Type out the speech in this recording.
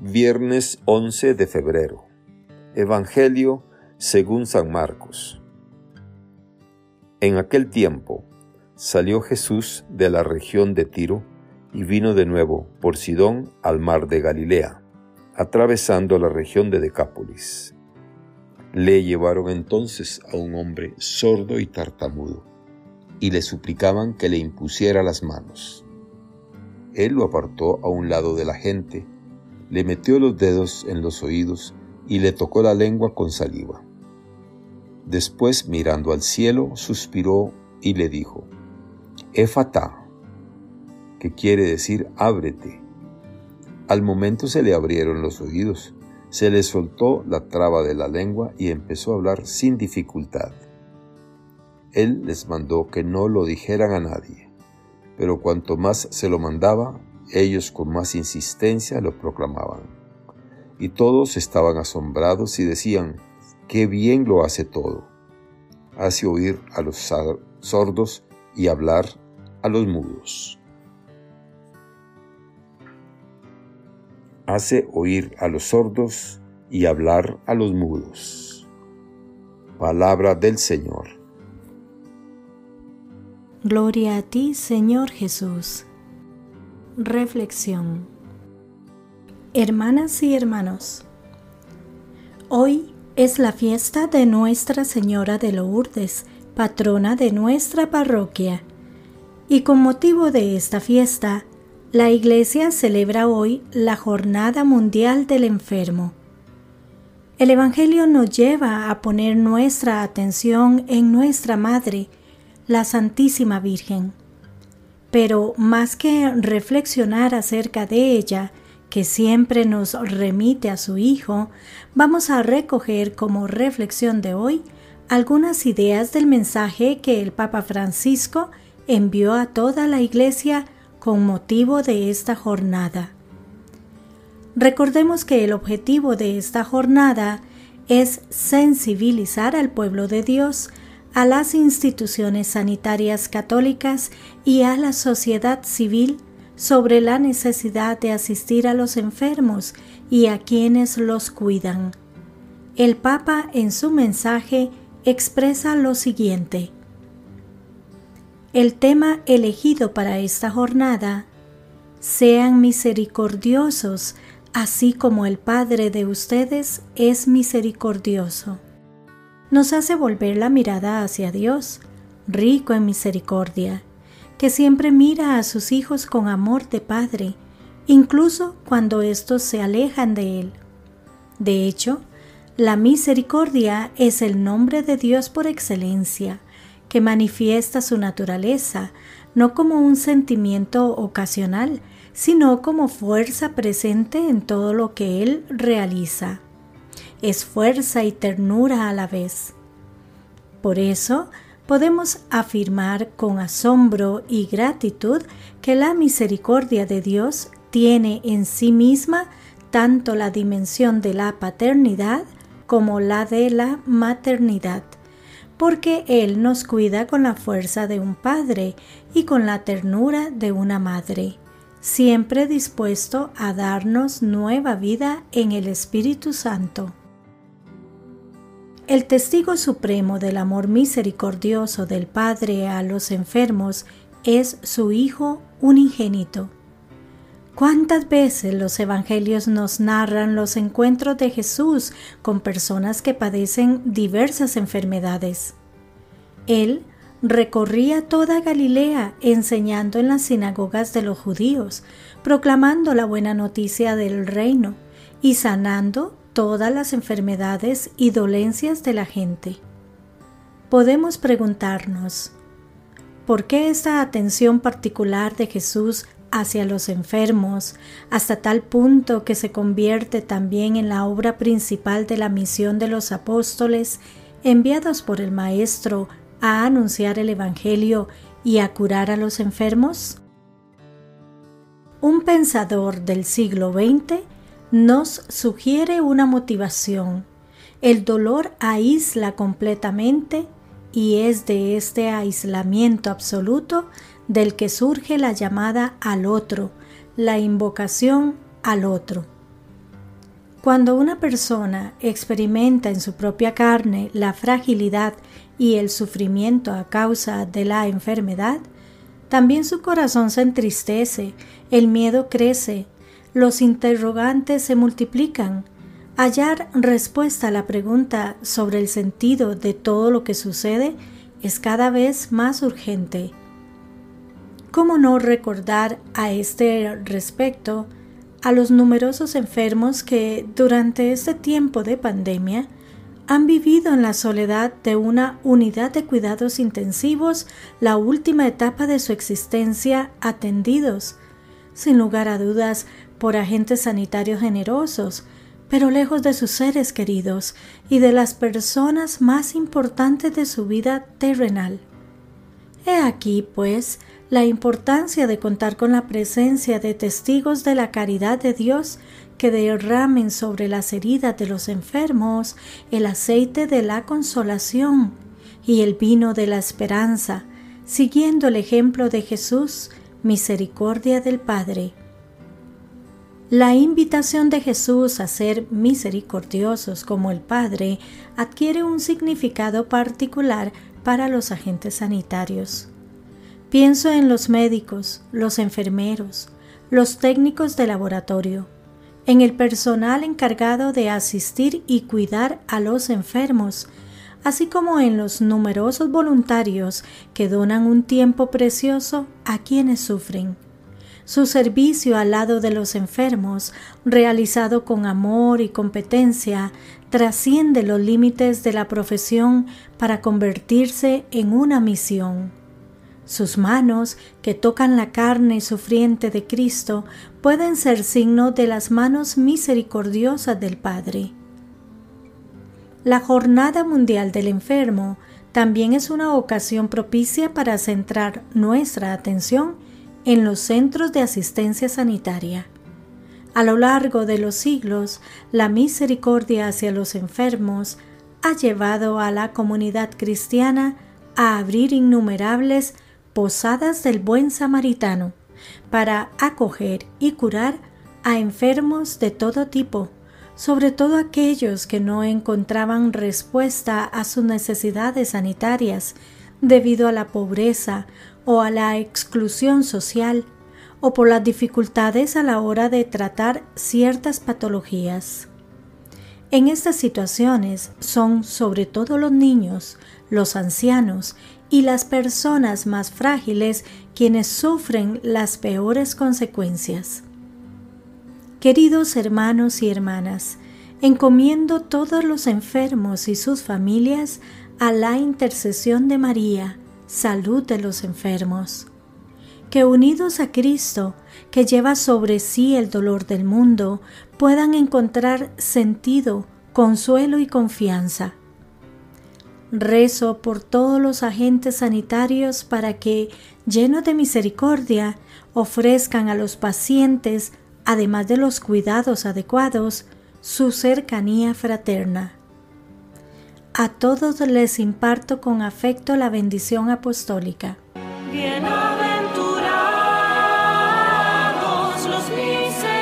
Viernes 11 de febrero. Evangelio según San Marcos. En aquel tiempo salió Jesús de la región de Tiro y vino de nuevo por Sidón al mar de Galilea, atravesando la región de Decápolis. Le llevaron entonces a un hombre sordo y tartamudo, y le suplicaban que le impusiera las manos. Él lo apartó a un lado de la gente, le metió los dedos en los oídos y le tocó la lengua con saliva. Después, mirando al cielo, suspiró y le dijo, Éfata, que quiere decir ábrete. Al momento se le abrieron los oídos, se le soltó la traba de la lengua y empezó a hablar sin dificultad. Él les mandó que no lo dijeran a nadie, pero cuanto más se lo mandaba, ellos con más insistencia lo proclamaban. Y todos estaban asombrados y decían, qué bien lo hace todo. Hace oír a los sordos y hablar a los mudos. Hace oír a los sordos y hablar a los mudos. Palabra del Señor. Gloria a ti, Señor Jesús. Reflexión Hermanas y hermanos, hoy es la fiesta de Nuestra Señora de Lourdes, patrona de nuestra parroquia, y con motivo de esta fiesta, la Iglesia celebra hoy la Jornada Mundial del Enfermo. El Evangelio nos lleva a poner nuestra atención en nuestra Madre, la Santísima Virgen pero más que reflexionar acerca de ella, que siempre nos remite a su Hijo, vamos a recoger como reflexión de hoy algunas ideas del mensaje que el Papa Francisco envió a toda la Iglesia con motivo de esta jornada. Recordemos que el objetivo de esta jornada es sensibilizar al pueblo de Dios a las instituciones sanitarias católicas y a la sociedad civil sobre la necesidad de asistir a los enfermos y a quienes los cuidan. El Papa en su mensaje expresa lo siguiente. El tema elegido para esta jornada, sean misericordiosos, así como el Padre de ustedes es misericordioso nos hace volver la mirada hacia Dios, rico en misericordia, que siempre mira a sus hijos con amor de Padre, incluso cuando éstos se alejan de Él. De hecho, la misericordia es el nombre de Dios por excelencia, que manifiesta su naturaleza, no como un sentimiento ocasional, sino como fuerza presente en todo lo que Él realiza es fuerza y ternura a la vez. Por eso, podemos afirmar con asombro y gratitud que la misericordia de Dios tiene en sí misma tanto la dimensión de la paternidad como la de la maternidad, porque Él nos cuida con la fuerza de un padre y con la ternura de una madre, siempre dispuesto a darnos nueva vida en el Espíritu Santo. El testigo supremo del amor misericordioso del Padre a los enfermos es su Hijo unigénito. ¿Cuántas veces los evangelios nos narran los encuentros de Jesús con personas que padecen diversas enfermedades? Él recorría toda Galilea enseñando en las sinagogas de los judíos, proclamando la buena noticia del reino y sanando todas las enfermedades y dolencias de la gente. Podemos preguntarnos, ¿por qué esta atención particular de Jesús hacia los enfermos, hasta tal punto que se convierte también en la obra principal de la misión de los apóstoles enviados por el Maestro a anunciar el Evangelio y a curar a los enfermos? Un pensador del siglo XX nos sugiere una motivación. El dolor aísla completamente y es de este aislamiento absoluto del que surge la llamada al otro, la invocación al otro. Cuando una persona experimenta en su propia carne la fragilidad y el sufrimiento a causa de la enfermedad, también su corazón se entristece, el miedo crece, los interrogantes se multiplican. Hallar respuesta a la pregunta sobre el sentido de todo lo que sucede es cada vez más urgente. ¿Cómo no recordar a este respecto a los numerosos enfermos que durante este tiempo de pandemia han vivido en la soledad de una unidad de cuidados intensivos la última etapa de su existencia atendidos, sin lugar a dudas, por agentes sanitarios generosos, pero lejos de sus seres queridos y de las personas más importantes de su vida terrenal. He aquí, pues, la importancia de contar con la presencia de testigos de la caridad de Dios que derramen sobre las heridas de los enfermos el aceite de la consolación y el vino de la esperanza, siguiendo el ejemplo de Jesús, misericordia del Padre. La invitación de Jesús a ser misericordiosos como el Padre adquiere un significado particular para los agentes sanitarios. Pienso en los médicos, los enfermeros, los técnicos de laboratorio, en el personal encargado de asistir y cuidar a los enfermos, así como en los numerosos voluntarios que donan un tiempo precioso a quienes sufren. Su servicio al lado de los enfermos, realizado con amor y competencia, trasciende los límites de la profesión para convertirse en una misión. Sus manos, que tocan la carne sufriente de Cristo, pueden ser signo de las manos misericordiosas del Padre. La Jornada Mundial del Enfermo también es una ocasión propicia para centrar nuestra atención en los centros de asistencia sanitaria. A lo largo de los siglos, la misericordia hacia los enfermos ha llevado a la comunidad cristiana a abrir innumerables posadas del buen samaritano para acoger y curar a enfermos de todo tipo, sobre todo aquellos que no encontraban respuesta a sus necesidades sanitarias debido a la pobreza o a la exclusión social o por las dificultades a la hora de tratar ciertas patologías. En estas situaciones son sobre todo los niños, los ancianos y las personas más frágiles quienes sufren las peores consecuencias. Queridos hermanos y hermanas, encomiendo todos los enfermos y sus familias a la intercesión de María, salud de los enfermos. Que unidos a Cristo, que lleva sobre sí el dolor del mundo, puedan encontrar sentido, consuelo y confianza Rezo por todos los agentes sanitarios para que, llenos de misericordia, ofrezcan a los pacientes, además de los cuidados adecuados, su cercanía fraterna. A todos les imparto con afecto la bendición apostólica. Bienaventurados los miserables.